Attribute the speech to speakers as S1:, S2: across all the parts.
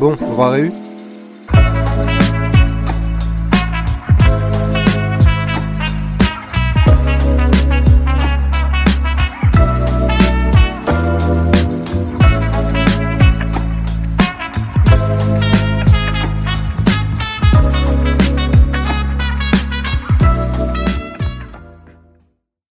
S1: Bon, on va réu?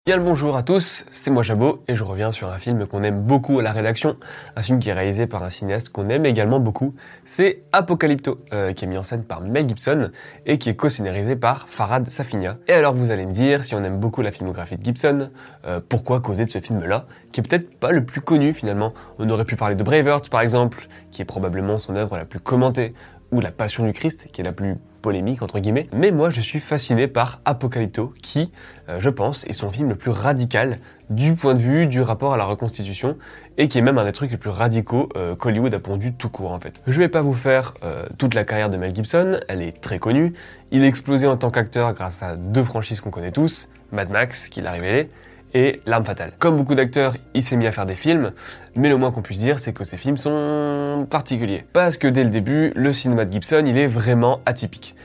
S2: Bien le bonjour à tous, c'est moi Jabot et je reviens sur un film qu'on aime beaucoup à la rédaction, un film qui est réalisé par un cinéaste qu'on aime également beaucoup, c'est Apocalypto, euh, qui est mis en scène par Mel Gibson et qui est co-scénarisé par Farad Safinia. Et alors vous allez me dire, si on aime beaucoup la filmographie de Gibson, euh, pourquoi causer de ce film-là, qui est peut-être pas le plus connu finalement? On aurait pu parler de Braveheart par exemple, qui est probablement son œuvre la plus commentée, ou La Passion du Christ, qui est la plus polémique entre guillemets. Mais moi, je suis fasciné par Apocalypto, qui, euh, je pense, est son film le plus radical du point de vue du rapport à la reconstitution, et qui est même un des trucs les plus radicaux euh, qu'Hollywood a pondu tout court en fait. Je vais pas vous faire euh, toute la carrière de Mel Gibson, elle est très connue. Il a explosé en tant qu'acteur grâce à deux franchises qu'on connaît tous, Mad Max, qui l'a révélé, et L'arme fatale. Comme beaucoup d'acteurs, il s'est mis à faire des films, mais le moins qu'on puisse dire, c'est que ces films sont particuliers. Parce que dès le début, le cinéma de Gibson, il est vraiment atypique.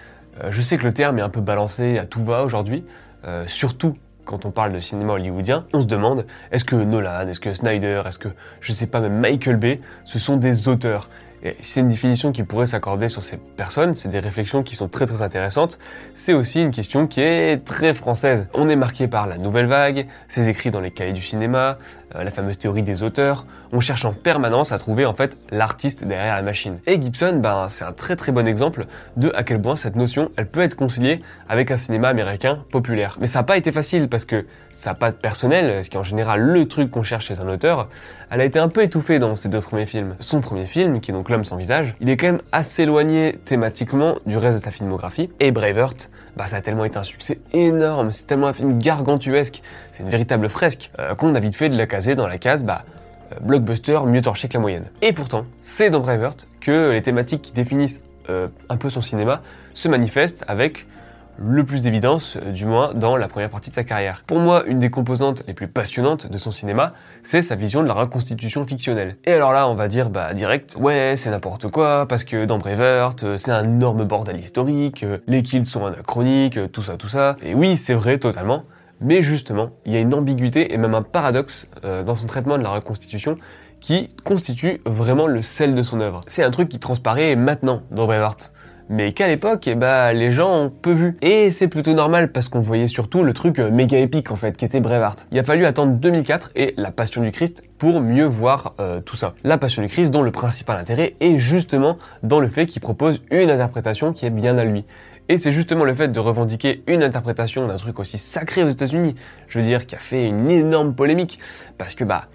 S2: Euh, je sais que le terme est un peu balancé à tout va aujourd'hui, euh, surtout quand on parle de cinéma hollywoodien, on se demande est-ce que Nolan, est-ce que Snyder, est-ce que je sais pas même Michael Bay, ce sont des auteurs c'est une définition qui pourrait s'accorder sur ces personnes, c'est des réflexions qui sont très très intéressantes. C'est aussi une question qui est très française. On est marqué par la nouvelle vague, ses écrits dans les cahiers du cinéma, la fameuse théorie des auteurs. On cherche en permanence à trouver en fait l'artiste derrière la machine. Et Gibson, ben, c'est un très très bon exemple de à quel point cette notion, elle peut être conciliée avec un cinéma américain populaire. Mais ça n'a pas été facile parce que sa patte personnelle, ce qui est en général le truc qu'on cherche chez un auteur, elle a été un peu étouffée dans ses deux premiers films. Son premier film, qui est donc L'homme sans visage, il est quand même assez éloigné thématiquement du reste de sa filmographie. Et Braveheart, bah, ça a tellement été un succès énorme, c'est tellement un film gargantuesque, c'est une véritable fresque, euh, qu'on a vite fait de la caser dans la case, bah, euh, blockbuster mieux torché que la moyenne. Et pourtant, c'est dans Braveheart que les thématiques qui définissent euh, un peu son cinéma se manifestent avec le plus d'évidence, euh, du moins dans la première partie de sa carrière. Pour moi, une des composantes les plus passionnantes de son cinéma, c'est sa vision de la reconstitution fictionnelle. Et alors là, on va dire, bah, direct, ouais, c'est n'importe quoi, parce que dans Braveheart, euh, c'est un énorme bordel historique, euh, les kills sont anachroniques, tout ça, tout ça. Et oui, c'est vrai, totalement. Mais justement, il y a une ambiguïté et même un paradoxe dans son traitement de la reconstitution qui constitue vraiment le sel de son œuvre. C'est un truc qui transparaît maintenant dans Braveheart mais qu'à l'époque, eh ben, les gens ont peu vu. Et c'est plutôt normal parce qu'on voyait surtout le truc euh, méga épique en fait, qui était Braveheart. Il a fallu attendre 2004 et La Passion du Christ pour mieux voir euh, tout ça. La Passion du Christ dont le principal intérêt est justement dans le fait qu'il propose une interprétation qui est bien à lui. Et c'est justement le fait de revendiquer une interprétation d'un truc aussi sacré aux États-Unis, je veux dire, qui a fait une énorme polémique. Parce que bah,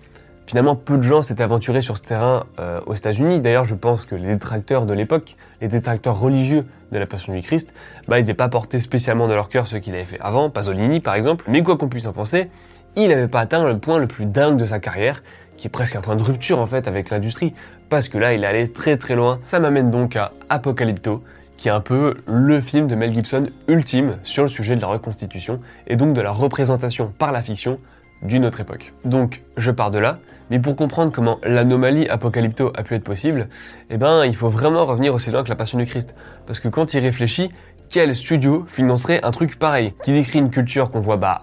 S2: Finalement, peu de gens s'étaient aventurés sur ce terrain euh, aux États-Unis. D'ailleurs, je pense que les détracteurs de l'époque, les détracteurs religieux de la Passion du Christ, bah, ils n'avaient pas porté spécialement dans leur cœur ce qu'il avait fait avant, Pasolini par exemple. Mais quoi qu'on puisse en penser, il n'avait pas atteint le point le plus dingue de sa carrière, qui est presque un point de rupture en fait avec l'industrie, parce que là, il allait très très loin. Ça m'amène donc à Apocalypto, qui est un peu le film de Mel Gibson ultime sur le sujet de la reconstitution et donc de la représentation par la fiction d'une autre époque. Donc je pars de là, mais pour comprendre comment l'anomalie apocalypto a pu être possible, eh ben, il faut vraiment revenir aussi loin que la Passion du Christ. Parce que quand il réfléchit, quel studio financerait un truc pareil Qui décrit une culture qu'on voit bah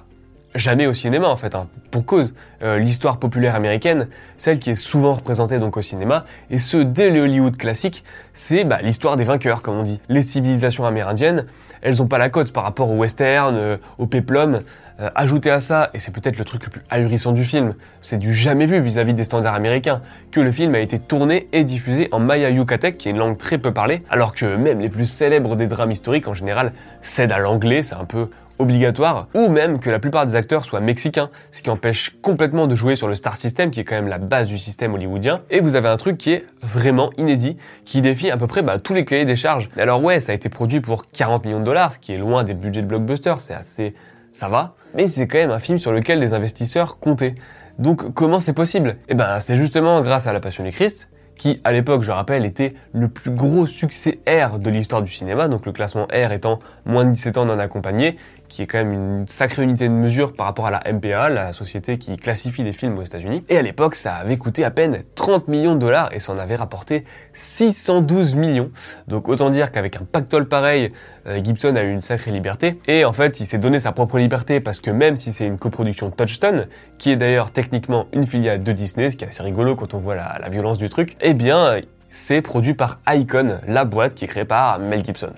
S2: jamais au cinéma en fait, hein, pour cause. Euh, l'histoire populaire américaine, celle qui est souvent représentée donc au cinéma, et ce dès le Hollywood classique, c'est bah, l'histoire des vainqueurs comme on dit. Les civilisations amérindiennes, elles ont pas la cote par rapport au western, euh, au peplum, euh, ajouter à ça, et c'est peut-être le truc le plus ahurissant du film, c'est du jamais vu vis-à-vis des standards américains, que le film a été tourné et diffusé en maya yucatec, qui est une langue très peu parlée, alors que même les plus célèbres des drames historiques en général cèdent à l'anglais, c'est un peu obligatoire, ou même que la plupart des acteurs soient mexicains, ce qui empêche complètement de jouer sur le star system, qui est quand même la base du système hollywoodien. Et vous avez un truc qui est vraiment inédit, qui défie à peu près bah, tous les cahiers des charges. Alors ouais, ça a été produit pour 40 millions de dollars, ce qui est loin des budgets de blockbuster, c'est assez... ça va, mais c'est quand même un film sur lequel les investisseurs comptaient. Donc comment c'est possible? Eh ben c'est justement grâce à La Passion du Christ, qui à l'époque, je rappelle, était le plus gros succès R de l'histoire du cinéma, donc le classement R étant moins de 17 ans non accompagné, qui est quand même une sacrée unité de mesure par rapport à la MPA, la société qui classifie les films aux États-Unis. Et à l'époque, ça avait coûté à peine 30 millions de dollars et ça en avait rapporté 612 millions. Donc autant dire qu'avec un pactole pareil, euh, Gibson a eu une sacrée liberté. Et en fait, il s'est donné sa propre liberté parce que même si c'est une coproduction Touchstone, qui est d'ailleurs techniquement une filiale de Disney, ce qui est assez rigolo quand on voit la, la violence du truc, eh bien, c'est produit par Icon, la boîte qui est créée par Mel Gibson.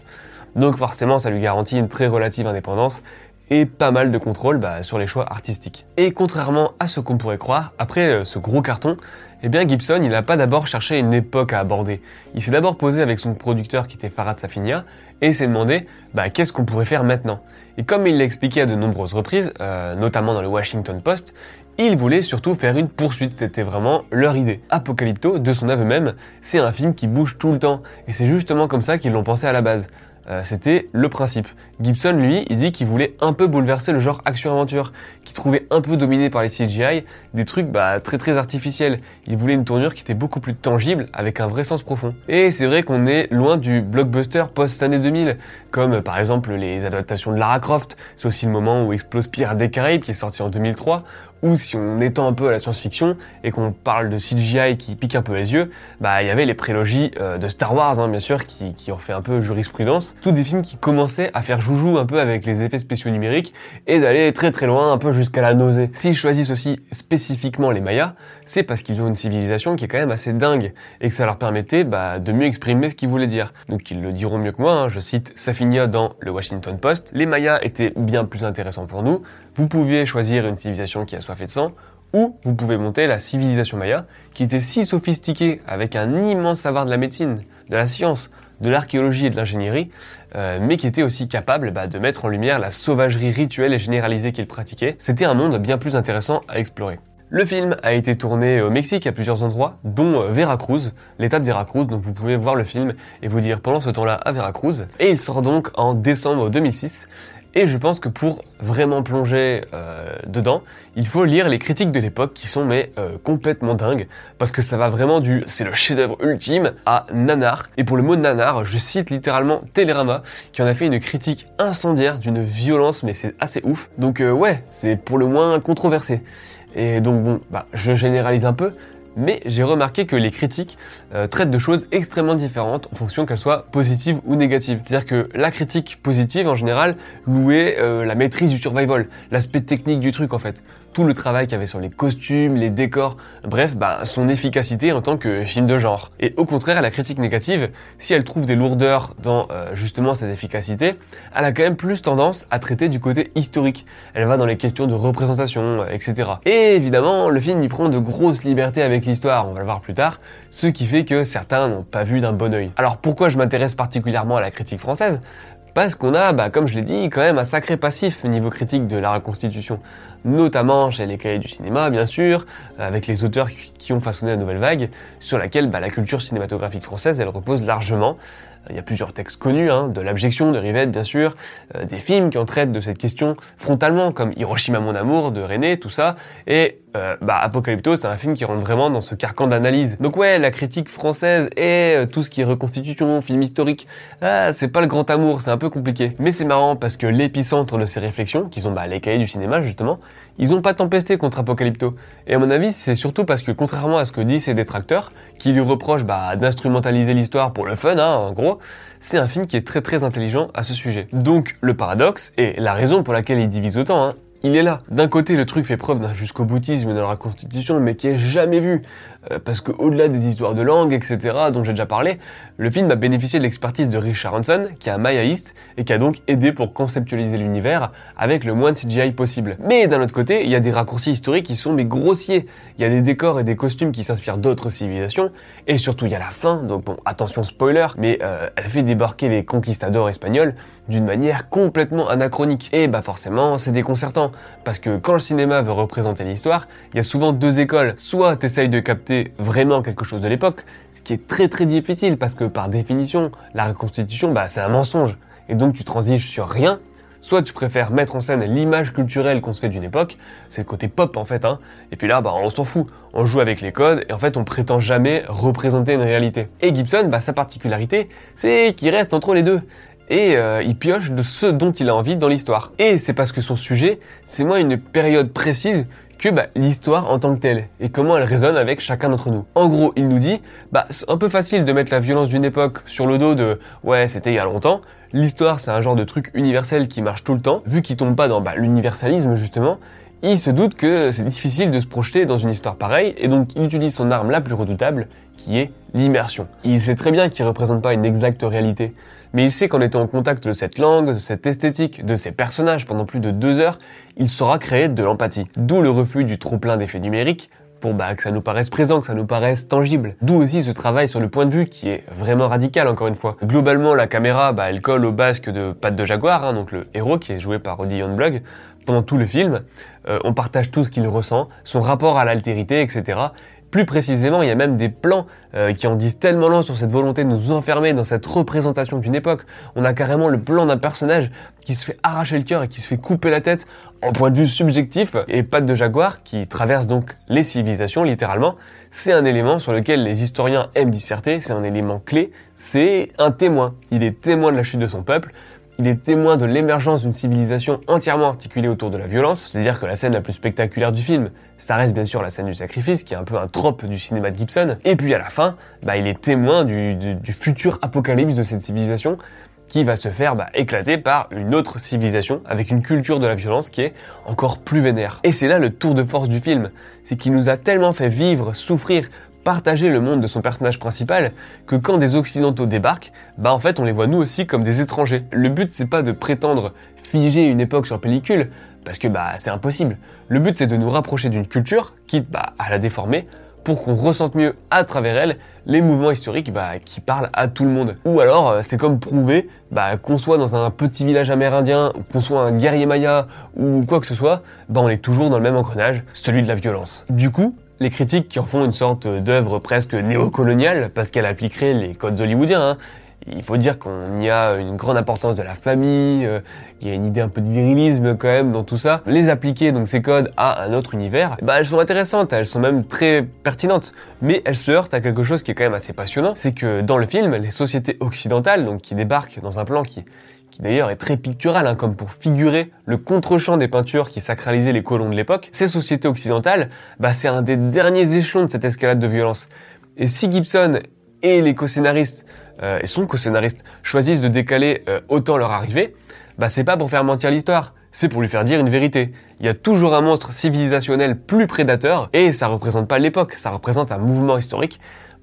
S2: Donc forcément, ça lui garantit une très relative indépendance et pas mal de contrôle bah, sur les choix artistiques. Et contrairement à ce qu'on pourrait croire, après euh, ce gros carton, eh bien Gibson, il n'a pas d'abord cherché une époque à aborder. Il s'est d'abord posé avec son producteur qui était Farad Safinia et s'est demandé bah, qu'est-ce qu'on pourrait faire maintenant? Et comme il l'a expliqué à de nombreuses reprises, euh, notamment dans le Washington Post, il voulait surtout faire une poursuite, c'était vraiment leur idée. Apocalypto, de son aveu même, c'est un film qui bouge tout le temps, et c'est justement comme ça qu'ils l'ont pensé à la base. Euh, c'était le principe. Gibson, lui, il dit qu'il voulait un peu bouleverser le genre action-aventure, qu'il trouvait un peu dominé par les CGI, des trucs bah, très très artificiels. Il voulait une tournure qui était beaucoup plus tangible, avec un vrai sens profond. Et c'est vrai qu'on est loin du blockbuster post-année 2000, comme par exemple les adaptations de Lara Croft, c'est aussi le moment où explose Pirates des Caraïbes, qui est sorti en 2003, ou si on étend un peu à la science-fiction et qu'on parle de CGI qui pique un peu les yeux, bah il y avait les prélogies euh, de Star Wars, hein, bien sûr, qui, ont fait un peu jurisprudence. Tous des films qui commençaient à faire joujou un peu avec les effets spéciaux numériques et d'aller très très loin, un peu jusqu'à la nausée. S'ils choisissent aussi spécifiquement les Mayas, c'est parce qu'ils ont une civilisation qui est quand même assez dingue et que ça leur permettait bah, de mieux exprimer ce qu'ils voulaient dire. Donc ils le diront mieux que moi, hein. je cite Safinia dans le Washington Post. Les Mayas étaient bien plus intéressants pour nous. Vous pouviez choisir une civilisation qui a soifé de sang, ou vous pouvez monter la civilisation maya, qui était si sophistiquée, avec un immense savoir de la médecine, de la science, de l'archéologie et de l'ingénierie, euh, mais qui était aussi capable bah, de mettre en lumière la sauvagerie rituelle et généralisée qu'ils pratiquaient. C'était un monde bien plus intéressant à explorer. Le film a été tourné au Mexique à plusieurs endroits, dont euh, Veracruz, l'état de Veracruz, donc vous pouvez voir le film et vous dire pendant ce temps-là à Veracruz. Et il sort donc en décembre 2006. Et je pense que pour vraiment plonger euh, dedans, il faut lire les critiques de l'époque qui sont mais euh, complètement dingues parce que ça va vraiment du c'est le chef-d'œuvre ultime à nanar. Et pour le mot nanar, je cite littéralement Télérama qui en a fait une critique incendiaire d'une violence mais c'est assez ouf. Donc ouais, c'est pour le moins controversé. Et donc bon, bah, je généralise un peu, mais j'ai remarqué que les critiques euh, traitent de choses extrêmement différentes en fonction qu'elles soient positives ou négatives. C'est-à-dire que la critique positive, en général, louait euh, la maîtrise du survival, l'aspect technique du truc en fait tout le travail qu'il y avait sur les costumes, les décors, bref, bah, son efficacité en tant que film de genre. Et au contraire, la critique négative, si elle trouve des lourdeurs dans euh, justement cette efficacité, elle a quand même plus tendance à traiter du côté historique. Elle va dans les questions de représentation, etc. Et évidemment, le film y prend de grosses libertés avec l'histoire, on va le voir plus tard, ce qui fait que certains n'ont pas vu d'un bon oeil. Alors pourquoi je m'intéresse particulièrement à la critique française? Parce qu'on a, bah, comme je l'ai dit, quand même un sacré passif au niveau critique de la reconstitution notamment chez les cahiers du cinéma, bien sûr, avec les auteurs qui ont façonné la nouvelle vague, sur laquelle bah, la culture cinématographique française, elle repose largement. Il y a plusieurs textes connus, hein, de l'abjection de Rivette bien sûr, euh, des films qui en traitent de cette question frontalement, comme Hiroshima mon amour de René, tout ça, et euh, bah, Apocalypto c'est un film qui rentre vraiment dans ce carcan d'analyse. Donc ouais, la critique française et euh, tout ce qui est reconstitution, film historique, ah, c'est pas le grand amour, c'est un peu compliqué. Mais c'est marrant parce que l'épicentre de ces réflexions, qui sont bah, les cahiers du cinéma justement, ils ont pas tempesté contre Apocalypto. Et à mon avis, c'est surtout parce que contrairement à ce que disent ses détracteurs, qui lui reprochent bah, d'instrumentaliser l'histoire pour le fun, hein, en gros, c'est un film qui est très très intelligent à ce sujet. Donc le paradoxe, et la raison pour laquelle il divise autant, hein, il est là. D'un côté, le truc fait preuve d'un jusqu'au boutisme dans la Constitution, mais qui est jamais vu. Euh, parce qu'au-delà des histoires de langue, etc., dont j'ai déjà parlé, le film a bénéficié de l'expertise de Richard Hanson, qui est un mayaïste, et qui a donc aidé pour conceptualiser l'univers avec le moins de CGI possible. Mais d'un autre côté, il y a des raccourcis historiques qui sont mais grossiers. Il y a des décors et des costumes qui s'inspirent d'autres civilisations, et surtout il y a la fin, donc bon, attention spoiler, mais euh, elle fait débarquer les conquistadors espagnols d'une manière complètement anachronique. Et bah forcément, c'est déconcertant, parce que quand le cinéma veut représenter l'histoire, il y a souvent deux écoles. Soit t'essayes de capter vraiment quelque chose de l'époque, ce qui est très très difficile parce que par définition, la reconstitution, bah, c'est un mensonge. Et donc tu transiges sur rien, soit tu préfères mettre en scène l'image culturelle qu'on se fait d'une époque, c'est le côté pop en fait, hein, et puis là, bah, on s'en fout, on joue avec les codes, et en fait on prétend jamais représenter une réalité. Et Gibson, bah, sa particularité, c'est qu'il reste entre les deux et euh, il pioche de ce dont il a envie dans l'histoire. Et c'est parce que son sujet, c'est moi une période précise que bah, l'histoire en tant que telle et comment elle résonne avec chacun d'entre nous. En gros, il nous dit, bah, c'est un peu facile de mettre la violence d'une époque sur le dos de ouais, c'était il y a longtemps. L'histoire, c'est un genre de truc universel qui marche tout le temps, vu qu'il tombe pas dans bah, l'universalisme justement. Il se doute que c'est difficile de se projeter dans une histoire pareille, et donc il utilise son arme la plus redoutable, qui est l'immersion. Il sait très bien qu'il représente pas une exacte réalité, mais il sait qu'en étant en contact de cette langue, de cette esthétique, de ces personnages pendant plus de deux heures, il saura créer de l'empathie. D'où le refus du trop-plein d'effets numériques, pour bah, que ça nous paraisse présent, que ça nous paraisse tangible. D'où aussi ce travail sur le point de vue qui est vraiment radical encore une fois. Globalement, la caméra, bah, elle colle au basque de Pat de Jaguar, hein, donc le héros qui est joué par Roddy Youngblug, pendant tout le film. Euh, on partage tout ce qu'il ressent, son rapport à l'altérité, etc. Plus précisément, il y a même des plans euh, qui en disent tellement long sur cette volonté de nous enfermer dans cette représentation d'une époque. On a carrément le plan d'un personnage qui se fait arracher le cœur et qui se fait couper la tête en point de vue subjectif. Et Pat de Jaguar, qui traverse donc les civilisations littéralement, c'est un élément sur lequel les historiens aiment disserter, c'est un élément clé, c'est un témoin. Il est témoin de la chute de son peuple, il est témoin de l'émergence d'une civilisation entièrement articulée autour de la violence, c'est-à-dire que la scène la plus spectaculaire du film, ça reste bien sûr la scène du sacrifice, qui est un peu un trope du cinéma de Gibson, et puis à la fin, bah, il est témoin du, futur apocalypse de cette civilisation, qui va se faire bah, éclater par une autre civilisation avec une culture de la violence qui est encore plus vénère. Et c'est là le tour de force du film, c'est qu'il nous a tellement fait vivre, souffrir, partager le monde de son personnage principal que quand des occidentaux débarquent, bah en fait on les voit nous aussi comme des étrangers. Le but c'est pas de prétendre figer une époque sur pellicule parce que bah c'est impossible. Le but c'est de nous rapprocher d'une culture, quitte bah, à la déformer, pour qu'on ressente mieux à travers elle les mouvements historiques bah, qui parlent à tout le monde. Ou alors euh, c'est comme prouver bah, qu'on soit dans un petit village amérindien, qu'on soit un guerrier maya ou quoi que ce soit, bah on est toujours dans le même engrenage, celui de la violence. Du coup, les critiques qui en font une sorte d'œuvre presque néocoloniale, parce qu'elle appliquerait les codes hollywoodiens, hein, il faut dire qu'on y a une grande importance de la famille, euh, il y a une idée un peu de virilisme quand même dans tout ça. Les appliquer, donc ces codes, à un autre univers, bah elles sont intéressantes, elles sont même très pertinentes, mais elles se heurtent à quelque chose qui est quand même assez passionnant, c'est que dans le film, les sociétés occidentales, donc qui débarquent dans un plan qui d'ailleurs est très pictural, hein, comme pour figurer le contre-champ des peintures qui sacralisaient les colons de l'époque, ces sociétés occidentales, bah, c'est un des derniers échelons de cette escalade de violence. Et si Gibson et les co-scénaristes euh, et son co-scénariste choisissent de décaler euh, autant leur arrivée, bah c'est pas pour faire mentir l'histoire, c'est pour lui faire dire une vérité. Il y a toujours un monstre civilisationnel plus prédateur, et ça représente pas l'époque, ça représente un mouvement historique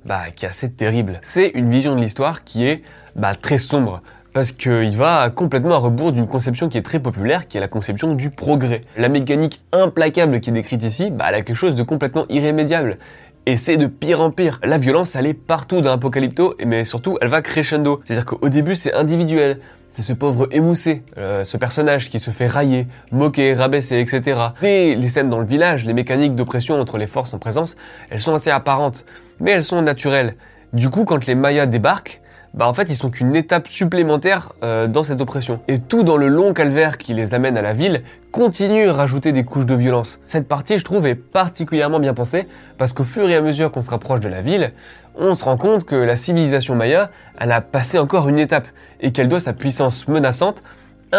S2: bah, qui est assez terrible. C'est une vision de l'histoire qui est bah, très sombre, parce qu'il va complètement à rebours d'une conception qui est très populaire, qui est la conception du progrès. La mécanique implacable qui est décrite ici, bah, elle a quelque chose de complètement irrémédiable. Et c'est de pire en pire. La violence, elle est partout dans Apocalypto, mais surtout, elle va crescendo. C'est-à-dire qu'au début, c'est individuel. C'est ce pauvre émoussé, euh, ce personnage qui se fait railler, moquer, rabaisser, etc. Dès les scènes dans le village, les mécaniques d'oppression entre les forces en présence, elles sont assez apparentes, mais elles sont naturelles. Du coup, quand les Mayas débarquent, bah en fait ils sont qu'une étape supplémentaire euh, dans cette oppression. Et tout dans le long calvaire qui les amène à la ville continue à rajouter des couches de violence. Cette partie je trouve est particulièrement bien pensée parce qu'au fur et à mesure qu'on se rapproche de la ville, on se rend compte que la civilisation maya, elle a passé encore une étape et qu'elle doit sa puissance menaçante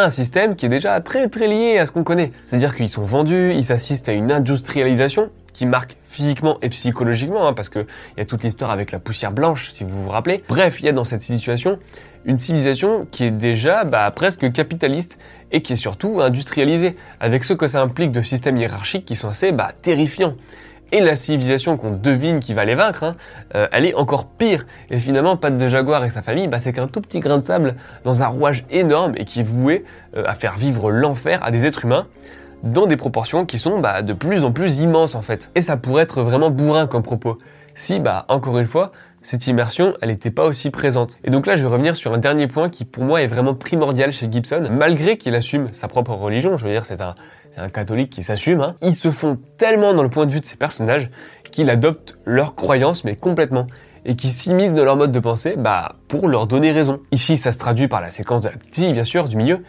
S2: un système qui est déjà très très lié à ce qu'on connaît. C'est-à-dire qu'ils sont vendus, ils assistent à une industrialisation qui marque physiquement et psychologiquement, hein, parce qu'il y a toute l'histoire avec la poussière blanche, si vous vous rappelez. Bref, il y a dans cette situation une civilisation qui est déjà bah, presque capitaliste et qui est surtout industrialisée, avec ce que ça implique de systèmes hiérarchiques qui sont assez bah, terrifiants. Et la civilisation qu'on devine qui va les vaincre, hein, euh, elle est encore pire. Et finalement, Pat de Jaguar et sa famille, bah, c'est qu'un tout petit grain de sable dans un rouage énorme et qui est voué euh, à faire vivre l'enfer à des êtres humains dans des proportions qui sont bah, de plus en plus immenses en fait. Et ça pourrait être vraiment bourrin comme propos. Si, bah, encore une fois, cette immersion, elle n'était pas aussi présente. Et donc là, je vais revenir sur un dernier point qui pour moi est vraiment primordial chez Gibson, malgré qu'il assume sa propre religion, je veux dire, c'est un, catholique qui s'assume, hein. ils se font tellement dans le point de vue de ces personnages qu'il adopte leurs croyances, mais complètement et qui s'immiscent dans leur mode de pensée bah, pour leur donner raison. Ici, ça se traduit par la séquence de la petite, bien sûr, du milieu,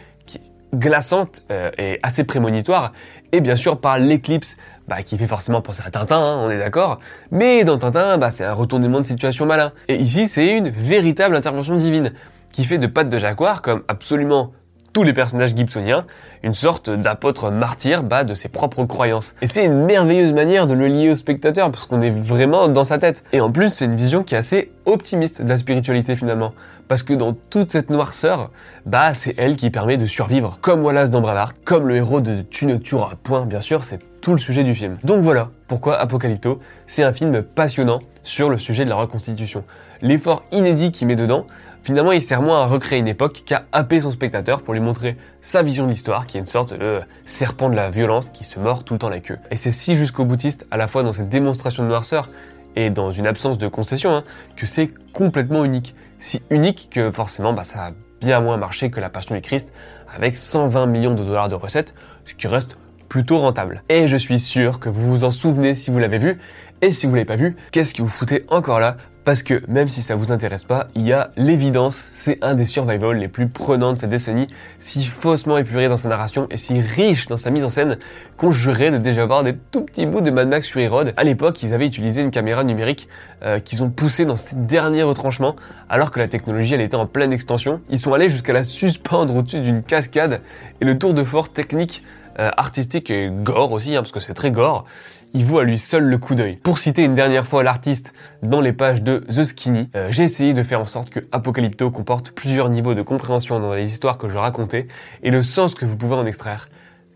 S2: glaçante euh, et assez prémonitoire, et bien sûr par l'éclipse bah, qui fait forcément penser à Tintin, hein, on est d'accord, mais dans Tintin, bah, c'est un retournement de situation malin. Et ici, c'est une véritable intervention divine, qui fait de Pat de Jaguar, comme absolument tous les personnages gibsoniens, une sorte d'apôtre martyr bah, de ses propres croyances. Et c'est une merveilleuse manière de le lier au spectateur, parce qu'on est vraiment dans sa tête. Et en plus, c'est une vision qui est assez optimiste de la spiritualité finalement. Parce que dans toute cette noirceur, bah c'est elle qui permet de survivre. Comme Wallace dans Bravart, comme le héros de Tu ne tueras point, bien sûr, c'est tout le sujet du film. Donc voilà pourquoi Apocalypto, c'est un film passionnant sur le sujet de la reconstitution. L'effort inédit qu'il met dedans, finalement il sert moins à recréer une époque qu'à happer son spectateur pour lui montrer sa vision de l'histoire, qui est une sorte de serpent de la violence qui se mord tout le temps la queue. Et c'est si jusqu'au boutiste, à la fois dans cette démonstration de noirceur et dans une absence de concession, hein, que c'est complètement unique si unique que forcément bah, ça a bien moins marché que la Passion du Christ avec 120 millions de dollars de recettes, ce qui reste plutôt rentable. Et je suis sûr que vous vous en souvenez si vous l'avez vu, et si vous l'avez pas vu, qu'est-ce que vous foutez encore là? Parce que même si ça vous intéresse pas, il y a l'évidence, c'est un des survival les plus prenants de cette décennie, si faussement épuré dans sa narration et si riche dans sa mise en scène qu'on jurait de déjà voir des tout petits bouts de Mad Max sur Road. À l'époque, ils avaient utilisé une caméra numérique euh, qu'ils ont poussée dans ces derniers retranchements, alors que la technologie était en pleine extension. Ils sont allés jusqu'à la suspendre au-dessus d'une cascade et le tour de force technique euh, artistique et gore aussi, hein, parce que c'est très gore, il vaut à lui seul le coup d'œil. Pour citer une dernière fois l'artiste dans les pages de The Skinny, euh, j'ai essayé de faire en sorte que Apocalypto comporte plusieurs niveaux de compréhension dans les histoires que je racontais et le sens que vous pouvez en extraire.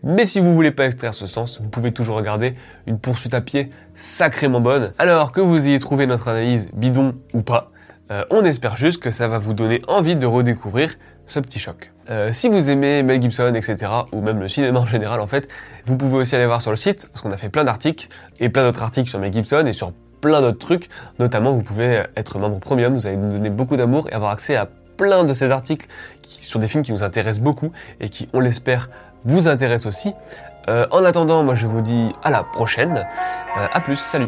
S2: Mais si vous voulez pas extraire ce sens, vous pouvez toujours regarder une poursuite à pied sacrément bonne. Alors que vous ayez trouvé notre analyse bidon ou pas, euh, on espère juste que ça va vous donner envie de redécouvrir ce petit choc. Euh, si vous aimez Mel Gibson, etc., ou même le cinéma en général, en fait, vous pouvez aussi aller voir sur le site, parce qu'on a fait plein d'articles, et plein d'autres articles sur Mel Gibson, et sur plein d'autres trucs. Notamment, vous pouvez être membre premium, vous allez nous donner beaucoup d'amour et avoir accès à plein de ces articles sur des films qui nous intéressent beaucoup, et qui, on l'espère, vous intéressent aussi. Euh, en attendant, moi je vous dis à la prochaine. Euh, à plus, salut